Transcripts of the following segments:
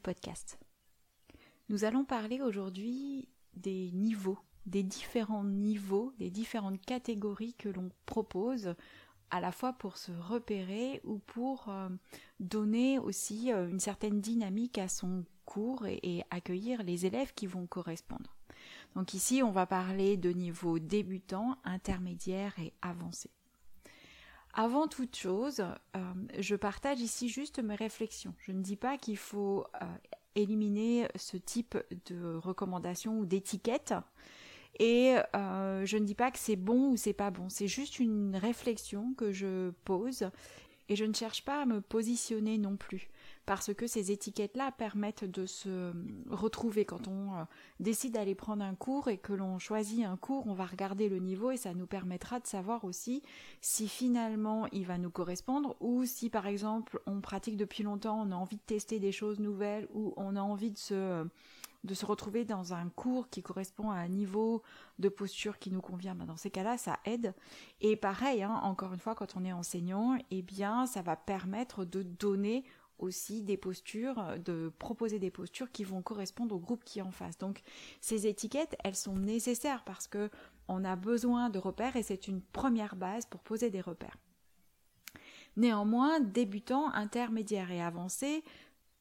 podcast. Nous allons parler aujourd'hui des niveaux, des différents niveaux, des différentes catégories que l'on propose à la fois pour se repérer ou pour euh, donner aussi euh, une certaine dynamique à son cours et, et, accueillir les élèves qui vont correspondre. Donc ici, on va parler de niveaux débutants, intermédiaires et avancés. Avant toute chose, euh, je partage ici juste mes réflexions. Je ne dis pas qu'il faut euh, éliminer ce type de recommandations ou d'étiquettes. Et euh, je ne dis pas que c'est bon ou c'est pas bon. C'est juste une réflexion que je pose et je ne cherche pas à me positionner non plus parce que ces étiquettes-là permettent de se retrouver quand on euh, décide d'aller prendre un cours et que l'on choisit un cours, on va regarder le niveau et ça nous permettra de savoir aussi si finalement il va nous correspondre ou si par exemple on pratique depuis longtemps, on a envie de tester des choses nouvelles ou on a envie de se retrouver dans un cours qui correspond à un niveau de posture qui nous convient, ben dans ces cas-là, ça aide. Et pareil, hein, encore une fois, quand on est enseignant, eh bien, ça va permettre de donner aussi des postures, de proposer des postures qui vont correspondre au groupe qui est en face. Donc ces étiquettes, elles sont nécessaires parce que on a besoin de repères et c'est une première base pour poser des repères. Néanmoins, débutant, intermédiaire et avancé,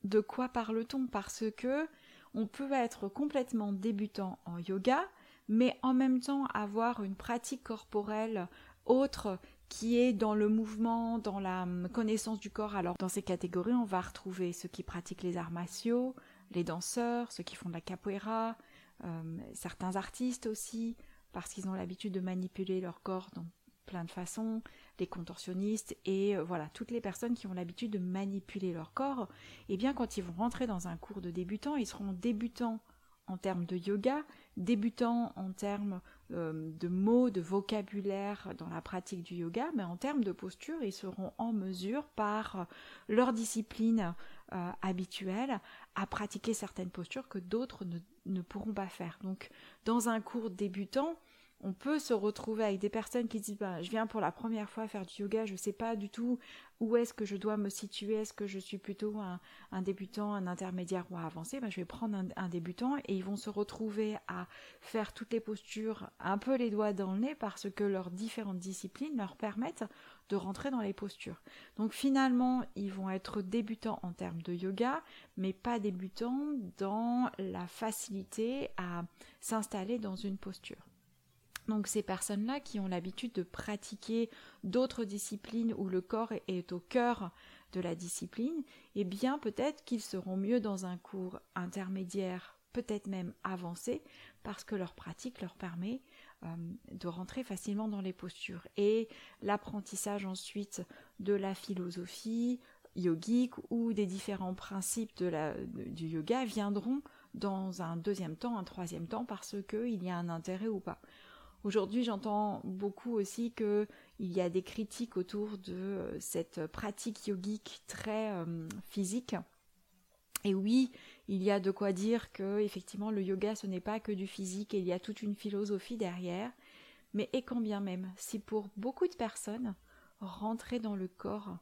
de quoi parle-t-on? Parce que on peut être complètement débutant en yoga, mais en même temps avoir une pratique corporelle autre qui est dans le mouvement, dans la hum, connaissance du corps. Alors dans ces catégories, on va retrouver ceux qui pratiquent les arts martiaux, les danseurs, ceux qui font de la capoeira, euh, certains artistes aussi, parce qu'ils ont l'habitude de manipuler leur corps dans plein de façons, les contorsionnistes et euh, voilà, toutes les personnes qui ont l'habitude de manipuler leur corps, eh bien quand ils vont rentrer dans un cours de débutants, ils seront débutants en termes de yoga, débutants en termes euh, de mots, de vocabulaire dans la pratique du yoga, mais en termes de posture, ils seront en mesure, par leur discipline euh, habituelle, à pratiquer certaines postures que d'autres ne, ne pourront pas faire. Donc, dans un cours débutant, on peut se retrouver avec des personnes qui disent bah, je viens pour la première fois faire du yoga, je ne sais pas du tout où est-ce que je dois me situer, est-ce que je suis plutôt un, débutant, un intermédiaire ou un avancé, bah, je vais prendre un, débutant et ils vont se retrouver à faire toutes les postures un peu les doigts dans le nez parce que leurs différentes disciplines leur permettent de rentrer dans les postures. Donc finalement, ils vont être débutants en termes de yoga, mais pas débutants dans la facilité à s'installer dans une posture. Donc ces personnes-là qui ont l'habitude de pratiquer d'autres disciplines où le corps est au cœur de la discipline, eh bien peut-être qu'ils seront mieux dans un cours intermédiaire, peut-être même avancé, parce que leur pratique leur permet euh, de rentrer facilement dans les postures. Et l'apprentissage ensuite de la philosophie yogique ou des différents principes de la, du yoga viendront dans un deuxième temps, un troisième temps, parce qu'il y a un intérêt ou pas. Aujourd'hui, j'entends beaucoup aussi qu'il y a des critiques autour de euh, cette pratique yogique très euh, physique. Et oui, il y a de quoi dire que effectivement le yoga ce n'est pas que du physique, il y a toute une philosophie derrière. Mais et quand bien même, si pour beaucoup de personnes rentrer dans le corps,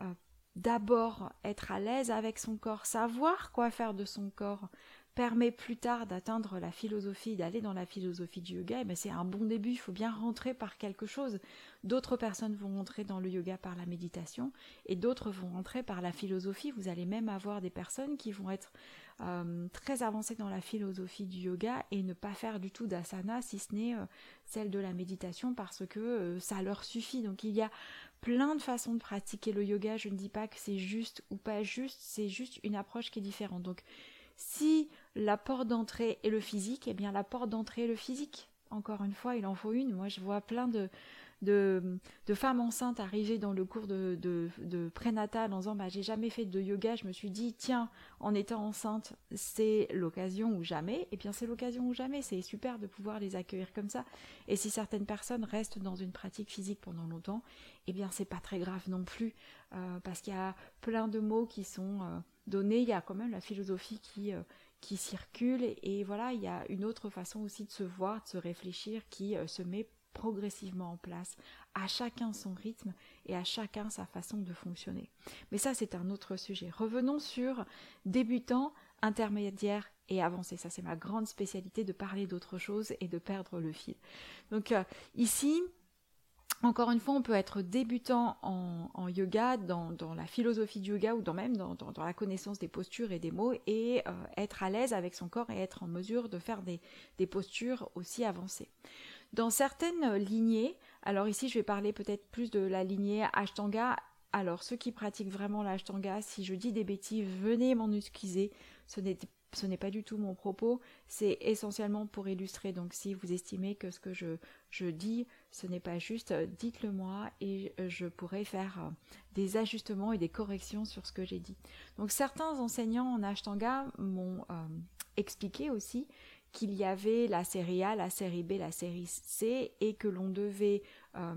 euh, d'abord être à l'aise avec son corps, savoir quoi faire de son corps, permet plus tard d'atteindre la philosophie, d'aller dans la philosophie du yoga, mais eh c'est un bon début, il faut bien rentrer par quelque chose. D'autres personnes vont rentrer dans le yoga par la méditation et d'autres vont rentrer par la philosophie. Vous allez même avoir des personnes qui vont être euh, très avancées dans la philosophie du yoga et ne pas faire du tout d'asana si ce n'est euh, celle de la méditation parce que euh, ça leur suffit. Donc il y a plein de façons de pratiquer le yoga. Je ne dis pas que c'est juste ou pas juste, c'est juste une approche qui est différente. Donc si la porte d'entrée est le physique, eh bien la porte d'entrée est le physique. Encore une fois, il en faut une. Moi, je vois plein de, femmes enceintes arriver dans le cours de, prénatal en disant bah, j'ai jamais fait de yoga, je me suis dit tiens, en étant enceinte, c'est l'occasion ou jamais. Eh bien c'est l'occasion ou jamais, c'est super de pouvoir les accueillir comme ça. Et si certaines personnes restent dans une pratique physique pendant longtemps, eh bien c'est pas très grave non plus, euh, parce qu'il y a plein de mots qui sont euh, donnés, il y a quand même la philosophie qui... Euh, qui circule et, voilà il y a une autre façon aussi de se voir de se réfléchir qui se met progressivement en place, à chacun son rythme et à chacun sa façon de fonctionner. Mais ça, c'est un autre sujet. Revenons sur débutant, intermédiaire et avancé. Ça, c'est ma grande spécialité de parler d'autre chose et de perdre le fil. Donc euh, ici, encore une fois, on peut être débutant en, yoga, dans, la philosophie du yoga ou même dans, la connaissance des postures et des mots et euh, être à l'aise avec son corps et être en mesure de faire des postures aussi avancées. Dans certaines lignées, alors ici je vais parler peut-être plus de la lignée Ashtanga. Alors ceux qui pratiquent vraiment l'Ashtanga, si je dis des bêtises, venez m'en excuser. Ce n'est ce n'est pas du tout mon propos, c'est essentiellement pour illustrer. Donc si vous estimez que ce que je, dis, ce n'est pas juste, dites-le moi et je pourrai faire euh, des ajustements et des corrections sur ce que j'ai dit. Donc certains enseignants en Ashtanga m'ont euh, expliqué aussi qu'il y avait la série A, la série B, la série C et que l'on devait euh,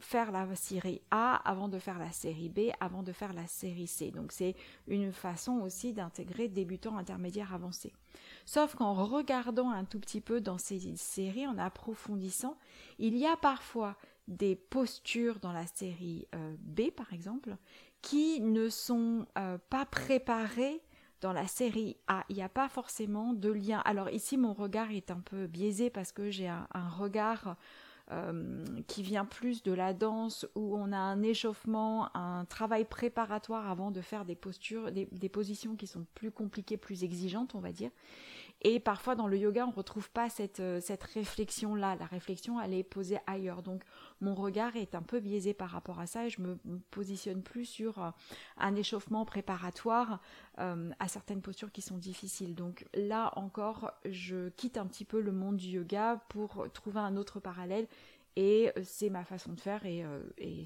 faire la série A avant de faire la série B, avant de faire la série C. Donc c'est une façon aussi d'intégrer débutant, intermédiaire, avancé. Sauf qu'en regardant un tout petit peu dans ces séries, en approfondissant, il y a parfois des postures dans la série euh, B par exemple qui ne sont euh, pas préparées dans la série A, il n'y a pas forcément de lien. Alors ici, mon regard est un peu biaisé parce que j'ai un, regard euh, qui vient plus de la danse où on a un échauffement, un travail préparatoire avant de faire des postures, des, des positions qui sont plus compliquées, plus exigeantes, on va dire. Et parfois dans le yoga, on ne retrouve pas cette, euh, cette réflexion-là. La réflexion, elle est posée ailleurs. Donc mon regard est un peu biaisé par rapport à ça et je me positionne plus sur euh, un échauffement préparatoire euh, à certaines postures qui sont difficiles. Donc là encore, je quitte un petit peu le monde du yoga pour trouver un autre parallèle et c'est ma façon de faire et,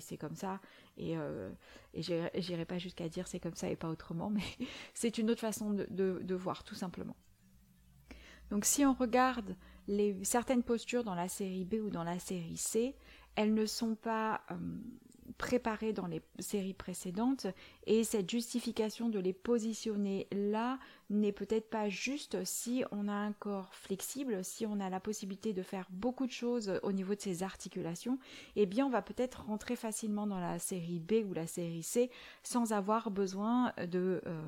c'est comme ça et, et j'irai pas jusqu'à dire c'est comme ça et pas autrement mais c'est une autre façon de voir tout simplement. Donc si on regarde certaines postures dans la série B ou dans la série C, elles ne sont pas euh, préparées dans les séries précédentes et cette justification de les positionner là n'est peut-être pas juste si on a un corps flexible, si on a la possibilité de faire beaucoup de choses au niveau de ses articulations, eh bien on va peut-être rentrer facilement dans la série B ou la série C sans avoir besoin de euh,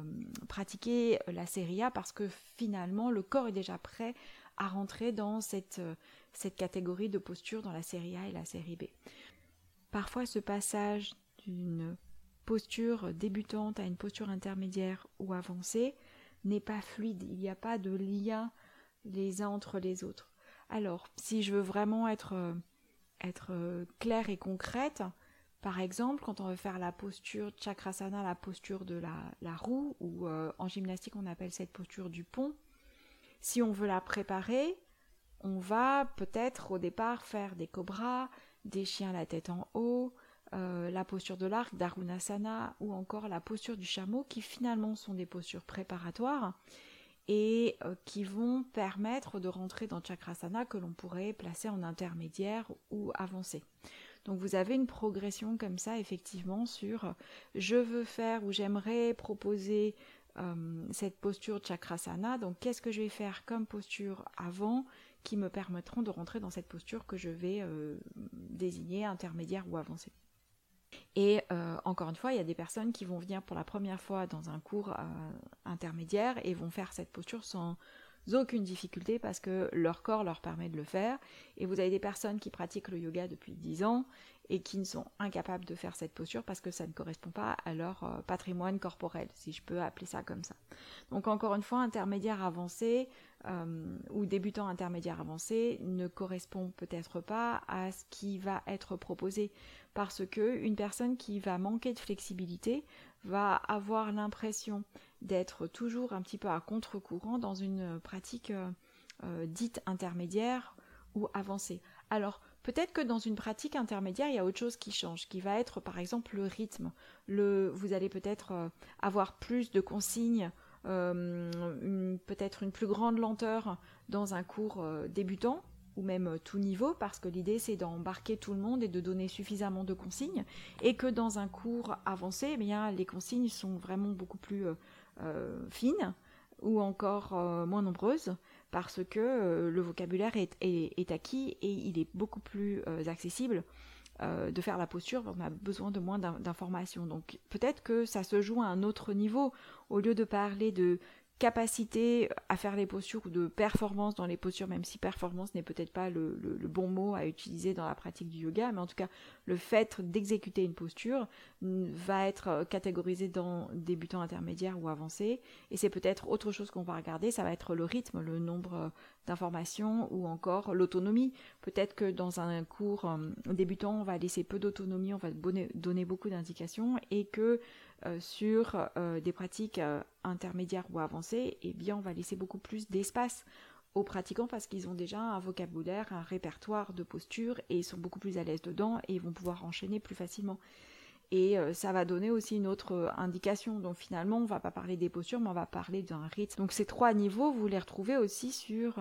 pratiquer la série A parce que finalement le corps est déjà prêt à rentrer dans cette, euh, cette catégorie de posture dans la série A et la série B. Parfois ce passage d'une posture débutante à une posture intermédiaire ou avancée n'est pas fluide, il n'y a pas de lien les uns entre les autres. Alors, si je veux vraiment être, euh, euh, claire et concrète, par exemple, quand on veut faire la posture chakrasana, la posture de la, roue, ou euh, en gymnastique on appelle cette posture du pont, si on veut la préparer, on va peut-être au départ faire des cobras, des chiens la tête en haut, euh, la posture de l'arc, d'Arunasana, ou encore la posture du chameau, qui finalement sont des postures préparatoires et euh, qui vont permettre de rentrer dans Chakrasana que l'on pourrait placer en intermédiaire ou avancé. Donc vous avez une progression comme ça effectivement sur euh, je veux faire ou j'aimerais proposer cette posture Chakrasana, donc qu'est-ce que je vais faire comme posture avant qui me permettront de rentrer dans cette posture que je vais euh, désigner intermédiaire ou avancée. Et euh, encore une fois, il y a des personnes qui vont venir pour la première fois dans un cours euh, intermédiaire et vont faire cette posture sans aucune difficulté parce que leur corps leur permet de le faire. Et vous avez des personnes qui pratiquent le yoga depuis 10 ans et qui ne sont incapables de faire cette posture parce que ça ne correspond pas à leur patrimoine corporel, si je peux appeler ça comme ça. Donc encore une fois, intermédiaire avancé, euh, ou débutant intermédiaire avancé ne correspond peut-être pas à ce qui va être proposé parce que une personne qui va manquer de flexibilité va avoir l'impression d'être toujours un petit peu à contre-courant dans une pratique euh, euh, dite intermédiaire ou avancée. Alors Peut-être que dans une pratique intermédiaire, il y a autre chose qui change, qui va être par exemple le rythme. Vous allez peut-être euh, avoir plus de consignes, euh, peut-être une plus grande lenteur dans un cours euh, débutant ou même tout niveau, parce que l'idée c'est d'embarquer tout le monde et de donner suffisamment de consignes, et que dans un cours avancé, eh les consignes sont vraiment beaucoup plus fines ou encore moins nombreuses parce que euh, le vocabulaire est, acquis et il est beaucoup plus euh, accessible euh, de faire la posture, on a besoin de moins d'informations. Donc peut-être que ça se joue à un autre niveau. Au lieu de parler de capacité à faire les postures ou de performance dans les postures, même si performance n'est peut-être pas le, bon mot à utiliser dans la pratique du yoga, mais en tout cas le fait d'exécuter une posture va être catégorisé dans débutant, intermédiaire ou avancé, et c'est peut-être autre chose qu'on va regarder, ça va être le rythme, le nombre d'informations ou encore l'autonomie. Peut-être que dans un cours euh, débutant, on va laisser peu d'autonomie, on va donner beaucoup d'indications, et que euh, sur euh, des pratiques euh, intermédiaires ou avancées, eh bien on va laisser beaucoup plus d'espace aux pratiquants parce qu'ils ont déjà un vocabulaire, un répertoire de postures et ils sont beaucoup plus à l'aise dedans et ils vont pouvoir enchaîner plus facilement. Et ça va donner aussi une autre indication. Donc finalement, on va pas parler des postures, mais on va parler d'un rythme. Donc ces trois niveaux, vous les retrouvez aussi sur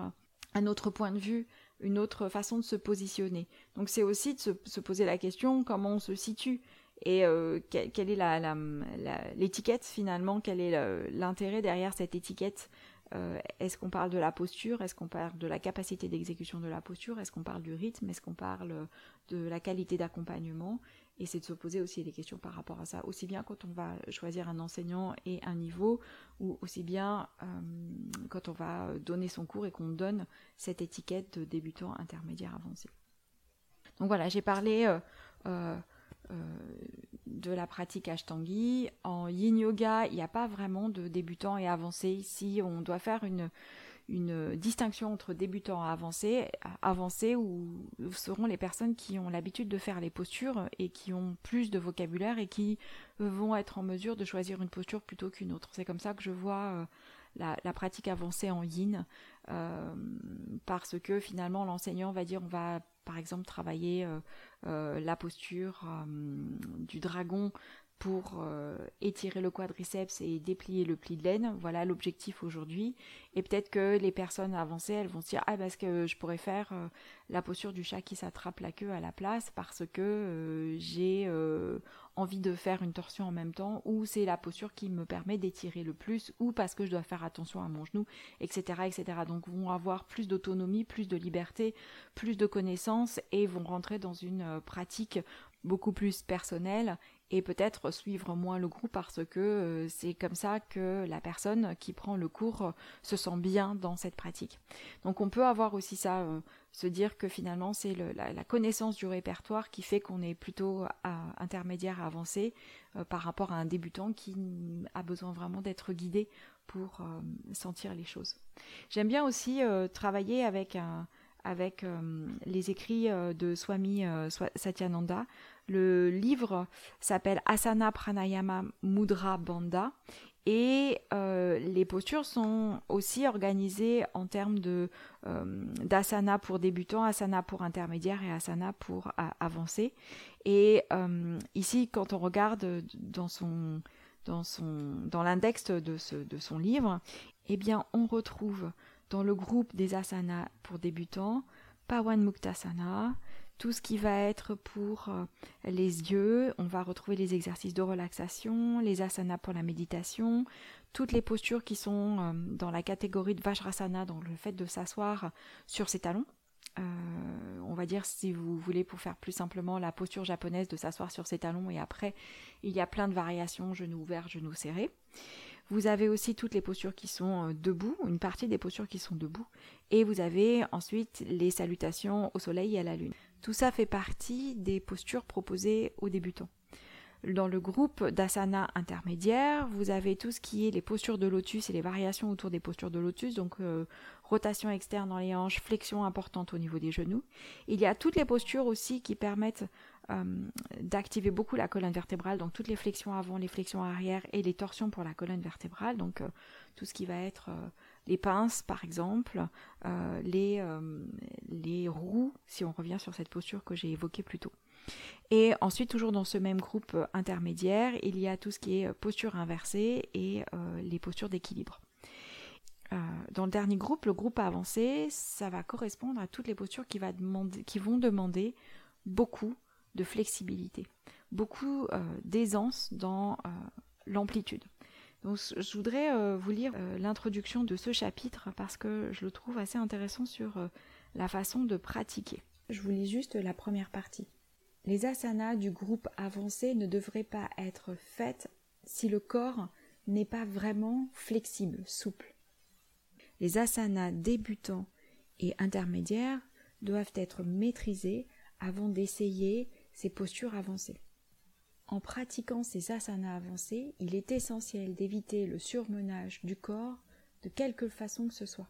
un autre point de vue, une autre façon de se positionner. Donc c'est aussi de se poser la question comment on se situe et euh, quelle est l'étiquette finalement, quel est l'intérêt derrière cette étiquette? Euh, Est-ce qu'on parle de la posture? Est-ce qu'on parle de la capacité d'exécution de la posture? Est-ce qu'on parle du rythme? Est-ce qu'on parle de la qualité d'accompagnement? Et c'est de se poser aussi des questions par rapport à ça, aussi bien quand on va choisir un enseignant et un niveau, ou aussi bien euh, quand on va donner son cours et qu'on donne cette étiquette de débutant, intermédiaire, avancé. Donc voilà, j'ai parlé de la pratique Ashtangi. En Yin Yoga, il n'y a pas vraiment de débutant et avancé. Ici, on doit faire une, une distinction entre débutant et avancé. Avancé où seront les personnes qui ont l'habitude de faire les postures et qui ont plus de vocabulaire et qui vont être en mesure de choisir une posture plutôt qu'une autre. C'est comme ça que je vois euh, la, pratique avancée en yin, euh, parce que finalement l'enseignant va dire on va par exemple travailler euh, euh, la posture euh, du dragon pour étirer le quadriceps et déplier le pli de laine. Voilà l'objectif aujourd'hui. Et peut-être que les personnes avancées, elles vont se dire ah parce que je pourrais faire la posture du chat qui s'attrape la queue à la place parce que j'ai envie de faire une torsion en même temps, ou c'est la posture qui me permet d'étirer le plus, ou parce que je dois faire attention à mon genou, etc. etc. Donc vont avoir plus d'autonomie, plus de liberté, plus de connaissances et vont rentrer dans une euh, pratique beaucoup plus personnelle et peut-être suivre moins le groupe parce que euh, c'est comme ça que la personne qui prend le cours euh, se sent bien dans cette pratique. Donc on peut avoir aussi ça se dire que finalement c'est la, connaissance du répertoire qui fait qu'on est plutôt à, intermédiaire avancé euh, par rapport à un débutant qui a besoin vraiment d'être guidé pour euh, sentir les choses. J'aime bien aussi euh, travailler avec, avec les écrits de Swami Satyananda. Le livre s'appelle Asana Pranayama Mudra Banda et euh, les postures sont aussi organisées en termes de euh, d'asana pour débutants, asana pour intermédiaire et asana pour euh, avancé. Et ici, quand on regarde dans son dans son dans l'index de, de son livre, eh bien, on retrouve dans le groupe des asanas pour débutants Pawan Muktasana, tout ce qui va être pour euh, les yeux. On va retrouver les exercices de relaxation, les asanas pour la méditation, toutes les postures qui sont euh, dans la catégorie de Vajrasana, donc le fait de s'asseoir sur ses talons. Euh, on va dire si vous voulez pour faire plus simplement la posture japonaise de s'asseoir sur ses talons et après il y a plein de variations genoux ouverts, genoux serrés. Vous avez aussi toutes les postures qui sont euh, debout, une partie des postures qui sont debout, et vous avez ensuite les salutations au soleil et à la lune. Tout ça fait partie des postures proposées aux débutants. Dans le groupe d'asana intermédiaire, vous avez tout ce qui est les postures de lotus et les variations autour des postures de lotus, donc euh, rotation externe dans les hanches, flexion importante au niveau des genoux. Il y a toutes les postures aussi qui permettent d'activer beaucoup la colonne vertébrale, donc toutes les flexions avant, les flexions arrière et les torsions pour la colonne vertébrale, donc euh, tout ce qui va être les pinces par exemple, euh, les, euh, roues, si on revient sur cette posture que j'ai évoquée plus tôt. Et ensuite, toujours dans ce même groupe intermédiaire, il y a tout ce qui est posture inversée et les postures d'équilibre. dans le dernier groupe, le groupe avancé, ça va correspondre à toutes les postures qui vont demander beaucoup de flexibilité, beaucoup d'aisance dans l'amplitude. Donc je voudrais euh, vous lire euh, l'introduction de ce chapitre parce que je le trouve assez intéressant sur euh, la façon de pratiquer. Je vous lis juste la première partie. Les asanas du groupe avancé ne devraient pas être faites si le corps n'est pas vraiment flexible, souple. Les asanas débutants et intermédiaires doivent être maîtrisés avant d'essayer ces postures avancées. En pratiquant ces asanas avancés, il est essentiel d'éviter le surmenage du corps de quelque façon que ce soit.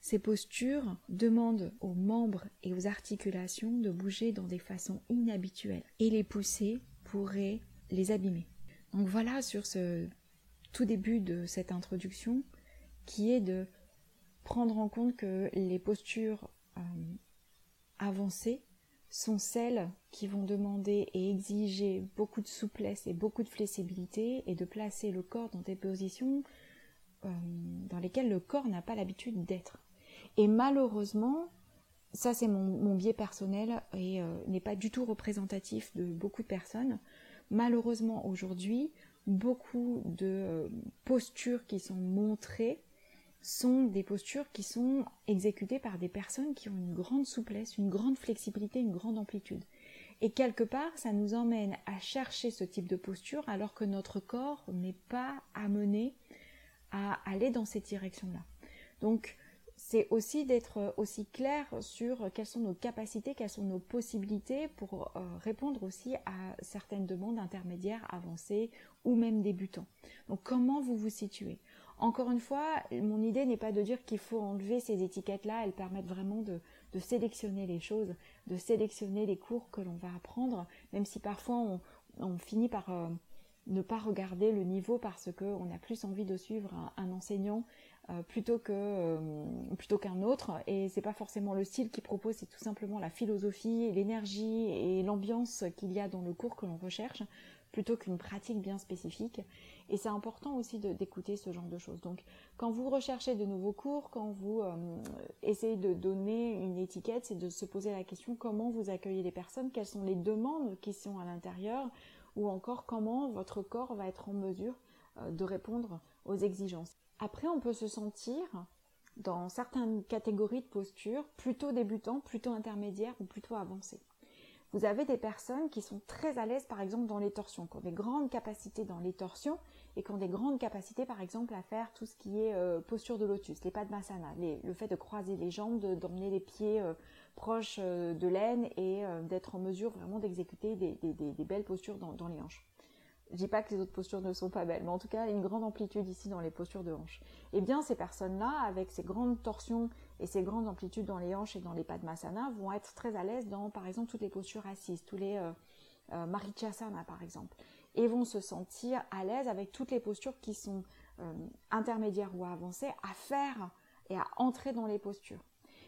Ces postures demandent aux membres et aux articulations de bouger dans des façons inhabituelles et les pousser pourrait les abîmer. Donc voilà sur ce tout début de cette introduction qui est de prendre en compte que les postures euh, avancées sont celles qui vont demander et exiger beaucoup de souplesse et beaucoup de flexibilité et de placer le corps dans des positions euh, dans lesquelles le corps n'a pas l'habitude d'être. Et malheureusement, ça c'est mon, biais personnel et euh, n'est pas du tout représentatif de beaucoup de personnes. Malheureusement aujourd'hui, beaucoup de euh, postures qui sont montrées sont des postures qui sont exécutées par des personnes qui ont une grande souplesse, une grande flexibilité, une grande amplitude. Et quelque part, ça nous emmène à chercher ce type de posture alors que notre corps n'est pas amené à aller dans cette direction-là. Donc, c'est aussi d'être aussi clair sur quelles sont nos capacités, quelles sont nos possibilités pour euh, répondre aussi à certaines demandes intermédiaires, avancées ou même débutants. Donc comment vous vous situez? Encore une fois, mon idée n'est pas de dire qu'il faut enlever ces étiquettes-là, elles permettent vraiment de, sélectionner les choses, de sélectionner les cours que l'on va apprendre, même si parfois on, finit par euh, ne pas regarder le niveau parce qu'on a plus envie de suivre un, enseignant euh, plutôt que euh, plutôt qu'un autre et c'est pas forcément le style qu'il propose c'est tout simplement la philosophie l'énergie et l'ambiance qu'il y a dans le cours que l'on recherche plutôt qu'une pratique bien spécifique. Et c'est important aussi d'écouter ce genre de choses. Donc quand vous recherchez de nouveaux cours, quand vous euh, essayez de donner une étiquette, c'est de se poser la question comment vous accueillez les personnes, quelles sont les demandes qui sont à l'intérieur, ou encore comment votre corps va être en mesure de répondre aux exigences? Après, on peut se sentir dans certaines catégories de postures plutôt débutant, plutôt intermédiaire ou plutôt avancé. Vous avez des personnes qui sont très à l'aise, par exemple, dans les torsions, qui ont des grandes capacités dans les torsions et qui ont des grandes capacités, par exemple, à faire tout ce qui est euh, posture de lotus, les pas de masana, le fait de croiser les jambes, d'emmener les pieds euh, proches euh, de l'aine et d'être en mesure vraiment d'exécuter des, belles postures dans les hanches je dis pas que les autres postures ne sont pas belles, mais en tout cas, une grande amplitude ici dans les postures de hanches. Eh bien, ces personnes-là, avec ces grandes torsions et ces grandes amplitudes dans les hanches et dans les padmasana, vont être très à l'aise dans, par exemple, toutes les postures assises, tous les euh, euh par exemple, et vont se sentir à l'aise avec toutes les postures qui sont euh, intermédiaires ou avancées à faire et à entrer dans les postures.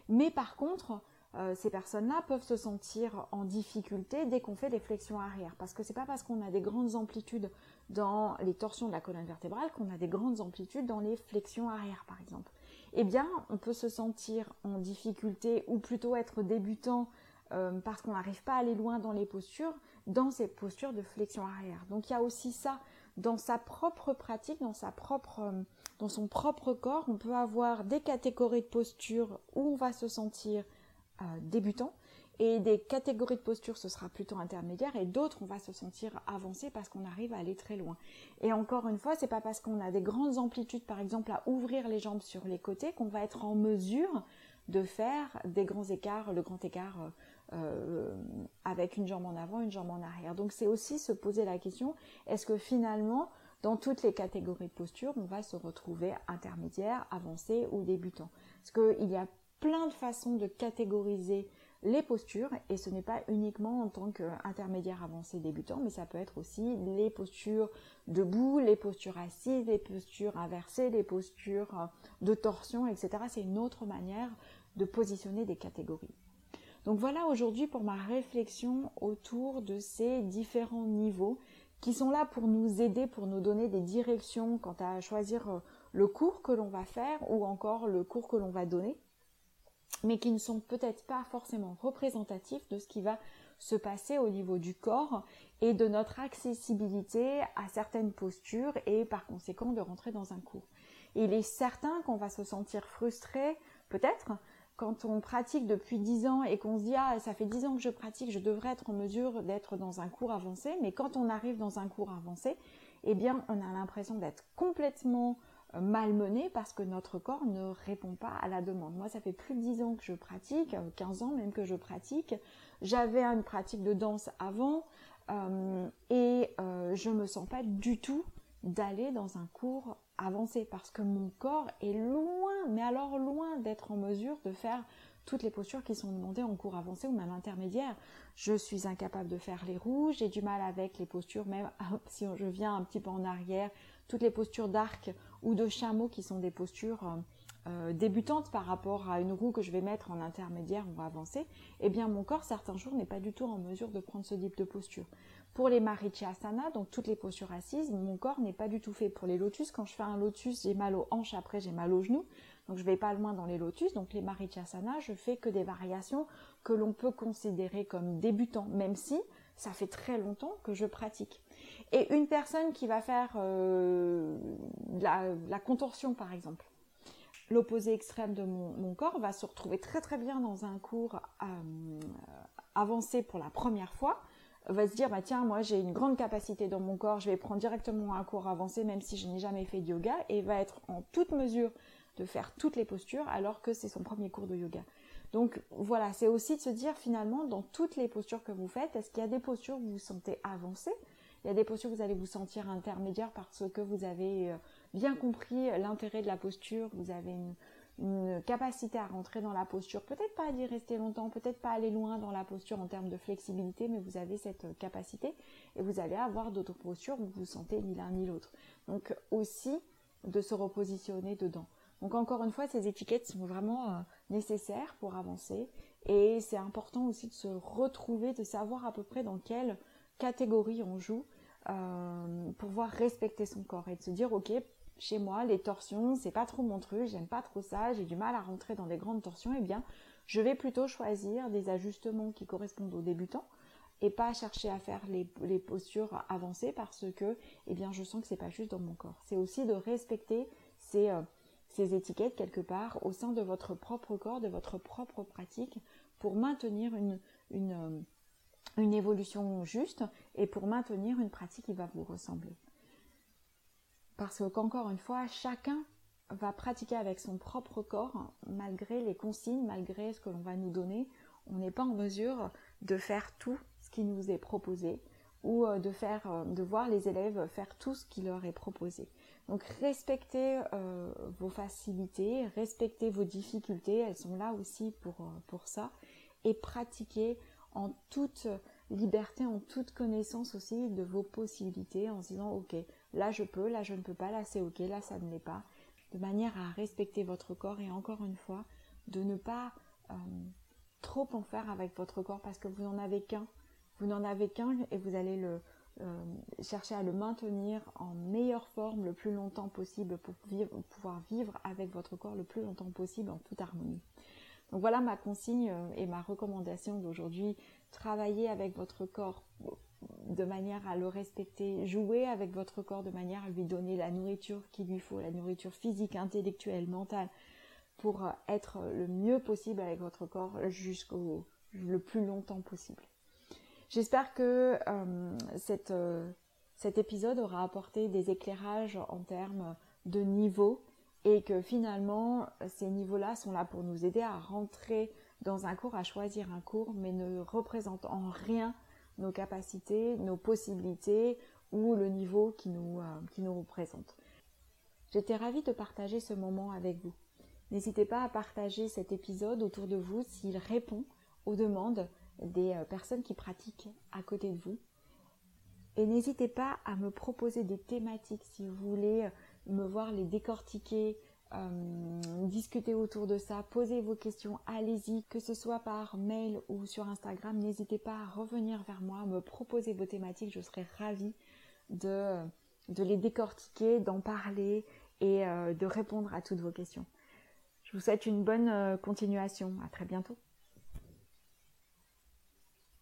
Mais par contre, euh, ces personnes-là peuvent se sentir en difficulté dès qu'on fait des flexions arrière. Parce que c'est pas parce qu'on a des grandes amplitudes dans les torsions de la colonne vertébrale qu'on a des grandes amplitudes dans les flexions arrière, par exemple. Eh bien, on peut se sentir en difficulté ou plutôt être débutant euh, parce qu'on n'arrive pas à aller loin dans les postures, dans ces postures de flexion arrière. Donc il y a aussi ça dans sa propre pratique, dans euh, dans son propre corps, on peut avoir des catégories de postures où on va se sentir débutants et des catégories de posture ce sera plutôt intermédiaire et d'autres on va se sentir avancé parce qu'on arrive à aller très loin. Et encore une fois, c'est pas parce qu'on a des grandes amplitudes par exemple à ouvrir les jambes sur les côtés qu'on va être en mesure de faire des grands écarts, le grand écart euh, euh, avec une jambe en avant, une jambe en arrière. Donc c'est aussi se poser la question, est-ce que finalement dans toutes les catégories de posture, on va se retrouver intermédiaire, avancé ou débutant? Parce qu'il y a plein de façons de catégoriser les postures, et ce n'est pas uniquement en tant qu'intermédiaire avancé débutant, mais ça peut être aussi les postures debout, les postures assises, les postures inversées, les postures de torsion, etc. C'est une autre manière de positionner des catégories. Donc voilà aujourd'hui pour ma réflexion autour de ces différents niveaux qui sont là pour nous aider, pour nous donner des directions quant à choisir euh, le cours que l'on va faire ou encore le cours que l'on va donner, mais qui ne sont peut-être pas forcément représentatifs de ce qui va se passer au niveau du corps et de notre accessibilité à certaines postures et par conséquent de rentrer dans un cours. il est certain qu'on va se sentir frustré, peut-être, quand on pratique depuis 10 ans et qu'on se dit ah ça fait 10 ans que je pratique, je devrais être en mesure d'être dans un cours avancé, mais quand on arrive dans un cours avancé, eh bien on a l'impression d'être complètement malmené parce que notre corps ne répond pas à la demande. Moi ça fait plus de 10 ans que je pratique, 15 euh, ans même que je pratique. J'avais une pratique de danse avant euh, et je me sens pas du tout d'aller dans un cours avancé parce que mon corps est loin, mais alors loin d'être en mesure de faire toutes les postures qui sont demandées en cours avancé ou même intermédiaire. Je suis incapable de faire les rouges, j'ai du mal avec les postures, même si je viens un petit peu en arrière, toutes les postures d'arc ou de chameau qui sont des postures euh, euh, débutantes par rapport à une roue que je vais mettre en intermédiaire ou avancé, eh bien mon corps certains jours n'est pas du tout en mesure de prendre ce type de posture. Pour les Asana, donc toutes les postures assises, mon corps n'est pas du tout fait. Pour les lotus, quand je fais un lotus, j'ai mal aux hanches, après j'ai mal aux genoux. Donc je vais pas loin dans les lotus. Donc les Asana, je fais que des variations que l'on peut considérer comme débutants, même si ça fait très longtemps que je pratique. Et une personne qui va faire euh, la, contorsion, par exemple, l'opposé extrême de mon, corps va se retrouver très très bien dans un cours euh, avancé pour la première fois va se dire bah tiens moi j'ai une grande capacité dans mon corps, je vais prendre directement un cours avancé même si je n'ai jamais fait de yoga et va être en toute mesure de faire toutes les postures alors que c'est son premier cours de yoga. Donc voilà, c'est aussi de se dire finalement dans toutes les postures que vous faites, est-ce qu'il y a des postures où vous vous sentez avancé Il y a des postures où vous allez vous sentir intermédiaire parce que vous avez euh, bien compris l'intérêt de la posture, vous avez une, capacité à rentrer dans la posture, peut-être pas à y rester longtemps, peut-être pas aller loin dans la posture en termes de flexibilité, mais vous avez cette capacité et vous allez avoir d'autres postures où vous vous sentez ni l'un ni l'autre. Donc aussi de se repositionner dedans. Donc encore une fois, ces étiquettes sont vraiment euh, nécessaires pour avancer et c'est important aussi de se retrouver, de savoir à peu près dans quelle catégorie on joue euh, pour pouvoir respecter son corps et de se dire ok chez moi, les torsions, c'est pas trop mon truc, j'aime pas trop ça, j'ai du mal à rentrer dans des grandes torsions, eh bien, je vais plutôt choisir des ajustements qui correspondent aux débutants et pas chercher à faire les, postures avancées parce que, eh bien, je sens que c'est pas juste dans mon corps. C'est aussi de respecter ces, euh, ces étiquettes quelque part au sein de votre propre corps, de votre propre pratique pour maintenir une, une, euh, une évolution juste et pour maintenir une pratique qui va vous ressembler. Parce qu'encore une fois, chacun va pratiquer avec son propre corps, malgré les consignes, malgré ce que l'on va nous donner. On n'est pas en mesure de faire tout ce qui nous est proposé ou euh, de faire, euh, de voir les élèves faire tout ce qui leur est proposé. Donc respectez euh, vos facilités, respectez vos difficultés, elles sont là aussi pour, pour ça, et pratiquez en toute liberté, en toute connaissance aussi de vos possibilités, en se disant ok, là je peux, là je ne peux pas, là c'est ok, là ça ne l'est pas, de manière à respecter votre corps et encore une fois, de ne pas euh, trop en faire avec votre corps parce que vous n'en avez qu'un, vous n'en avez qu'un et vous allez le euh, chercher à le maintenir en meilleure forme le plus longtemps possible pour pouvoir vivre avec votre corps le plus longtemps possible en toute harmonie. Donc voilà ma consigne euh, et ma recommandation d'aujourd'hui. Travaillez avec votre corps de manière à le respecter, jouer avec votre corps de manière à lui donner la nourriture qu'il lui faut, la nourriture physique, intellectuelle, mentale, pour euh, être le mieux possible avec votre corps jusqu'au le plus longtemps possible. J'espère que euh, euh, cet épisode aura apporté des éclairages en termes de niveau et que finalement ces niveaux-là sont là pour nous aider à rentrer dans un cours, à choisir un cours, mais ne représentent en rien nos capacités, nos possibilités ou le niveau qui nous, euh, qui nous représente. J'étais ravie de partager ce moment avec vous. N'hésitez pas à partager cet épisode autour de vous s'il répond aux demandes des personnes qui pratiquent à côté de vous. Et n'hésitez pas à me proposer des thématiques si vous voulez me voir les décortiquer, euh, discuter autour de ça, posez vos questions, allez-y, que ce soit par mail ou sur Instagram, n'hésitez pas à revenir vers moi, me proposer vos thématiques, je serai ravie de, de les décortiquer, d'en parler et euh, de répondre à toutes vos questions. Je vous souhaite une bonne euh, continuation, à très bientôt.